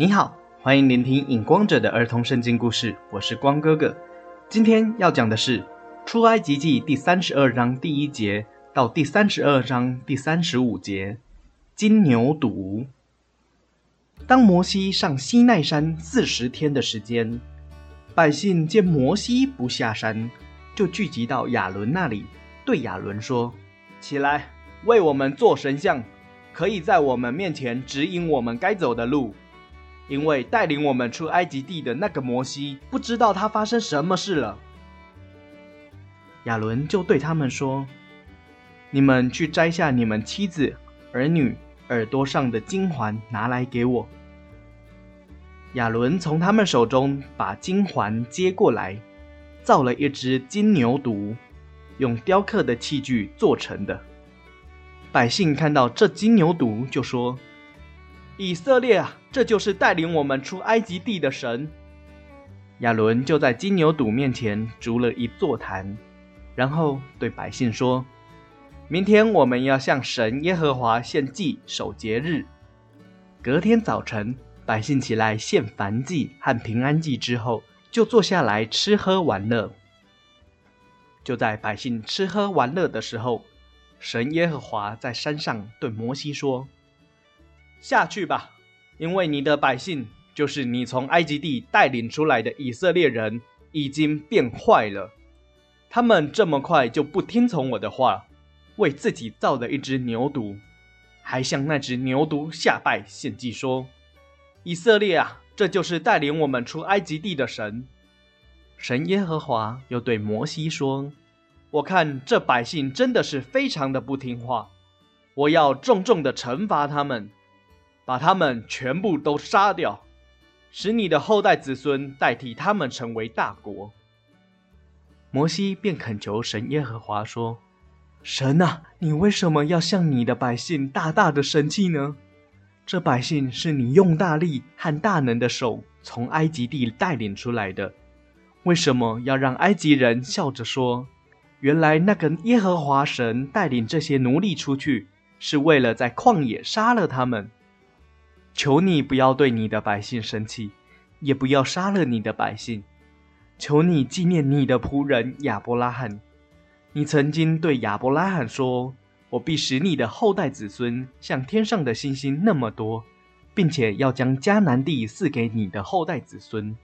你好，欢迎聆听影光者的儿童圣经故事，我是光哥哥。今天要讲的是《出埃及记》第三十二章第一节到第三十二章第三十五节。金牛犊。当摩西上西奈山四十天的时间，百姓见摩西不下山，就聚集到亚伦那里，对亚伦说：“起来，为我们做神像。”可以在我们面前指引我们该走的路，因为带领我们出埃及地的那个摩西，不知道他发生什么事了。亚伦就对他们说：“你们去摘下你们妻子、儿女耳朵上的金环，拿来给我。”亚伦从他们手中把金环接过来，造了一只金牛犊，用雕刻的器具做成的。百姓看到这金牛犊，就说：“以色列啊，这就是带领我们出埃及地的神。”亚伦就在金牛犊面前筑了一座坛，然后对百姓说：“明天我们要向神耶和华献祭守节日。隔天早晨，百姓起来献燔祭和平安祭之后，就坐下来吃喝玩乐。就在百姓吃喝玩乐的时候。”神耶和华在山上对摩西说：“下去吧，因为你的百姓，就是你从埃及地带领出来的以色列人，已经变坏了。他们这么快就不听从我的话，为自己造了一只牛犊，还向那只牛犊下拜献祭，说：‘以色列啊，这就是带领我们出埃及地的神。’神耶和华又对摩西说。”我看这百姓真的是非常的不听话，我要重重的惩罚他们，把他们全部都杀掉，使你的后代子孙代替他们成为大国。摩西便恳求神耶和华说：“神啊，你为什么要向你的百姓大大的生气呢？这百姓是你用大力和大能的手从埃及地带领出来的，为什么要让埃及人笑着说？”原来那个耶和华神带领这些奴隶出去，是为了在旷野杀了他们。求你不要对你的百姓生气，也不要杀了你的百姓。求你纪念你的仆人亚伯拉罕。你曾经对亚伯拉罕说：“我必使你的后代子孙像天上的星星那么多，并且要将迦南地赐给你的后代子孙。”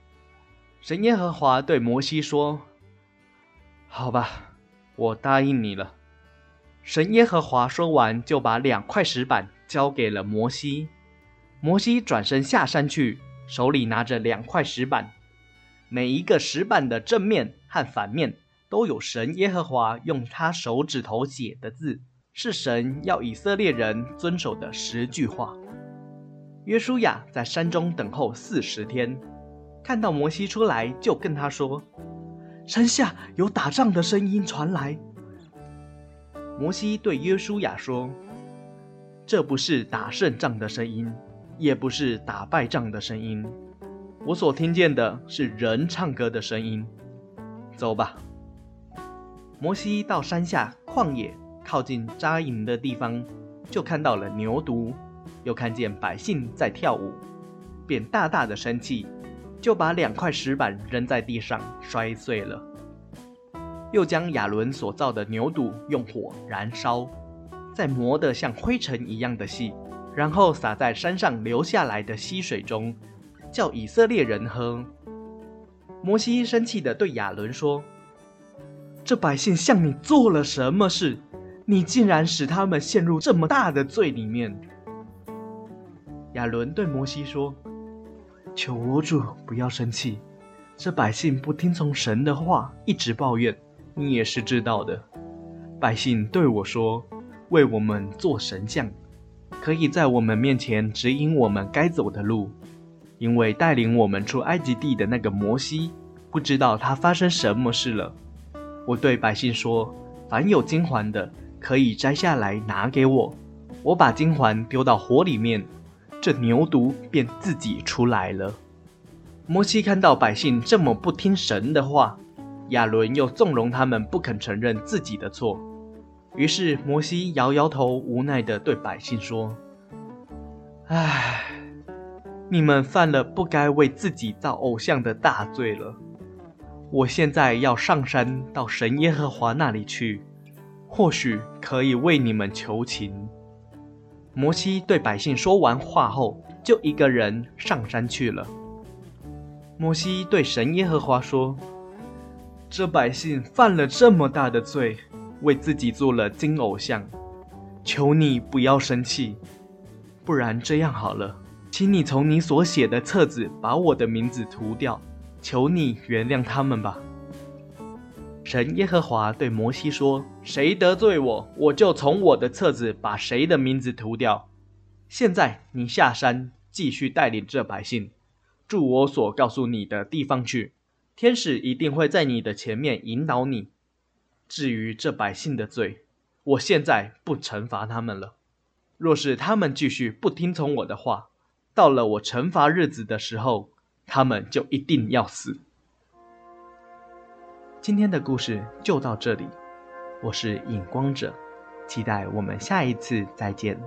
神耶和华对摩西说：“好吧。”我答应你了。神耶和华说完，就把两块石板交给了摩西。摩西转身下山去，手里拿着两块石板，每一个石板的正面和反面都有神耶和华用他手指头写的字，是神要以色列人遵守的十句话。约书亚在山中等候四十天，看到摩西出来，就跟他说。山下有打仗的声音传来。摩西对约书亚说：“这不是打胜仗的声音，也不是打败仗的声音，我所听见的是人唱歌的声音。走吧。”摩西到山下旷野靠近扎营的地方，就看到了牛犊，又看见百姓在跳舞，便大大的生气。就把两块石板扔在地上，摔碎了。又将亚伦所造的牛肚用火燃烧，再磨得像灰尘一样的细，然后撒在山上流下来的溪水中，叫以色列人喝。摩西生气地对亚伦说：“这百姓向你做了什么事？你竟然使他们陷入这么大的罪里面？”亚伦对摩西说。求我主不要生气，这百姓不听从神的话，一直抱怨，你也是知道的。百姓对我说：“为我们做神像，可以在我们面前指引我们该走的路。”因为带领我们出埃及地的那个摩西，不知道他发生什么事了。我对百姓说：“凡有金环的，可以摘下来拿给我，我把金环丢到火里面。”这牛犊便自己出来了。摩西看到百姓这么不听神的话，亚伦又纵容他们不肯承认自己的错，于是摩西摇摇头，无奈地对百姓说：“唉，你们犯了不该为自己造偶像的大罪了。我现在要上山到神耶和华那里去，或许可以为你们求情。”摩西对百姓说完话后，就一个人上山去了。摩西对神耶和华说：“这百姓犯了这么大的罪，为自己做了金偶像，求你不要生气。不然这样好了，请你从你所写的册子把我的名字涂掉，求你原谅他们吧。”神耶和华对摩西说：“谁得罪我，我就从我的册子把谁的名字涂掉。现在你下山，继续带领这百姓。”住我所告诉你的地方去，天使一定会在你的前面引导你。至于这百姓的罪，我现在不惩罚他们了。若是他们继续不听从我的话，到了我惩罚日子的时候，他们就一定要死。今天的故事就到这里，我是影光者，期待我们下一次再见。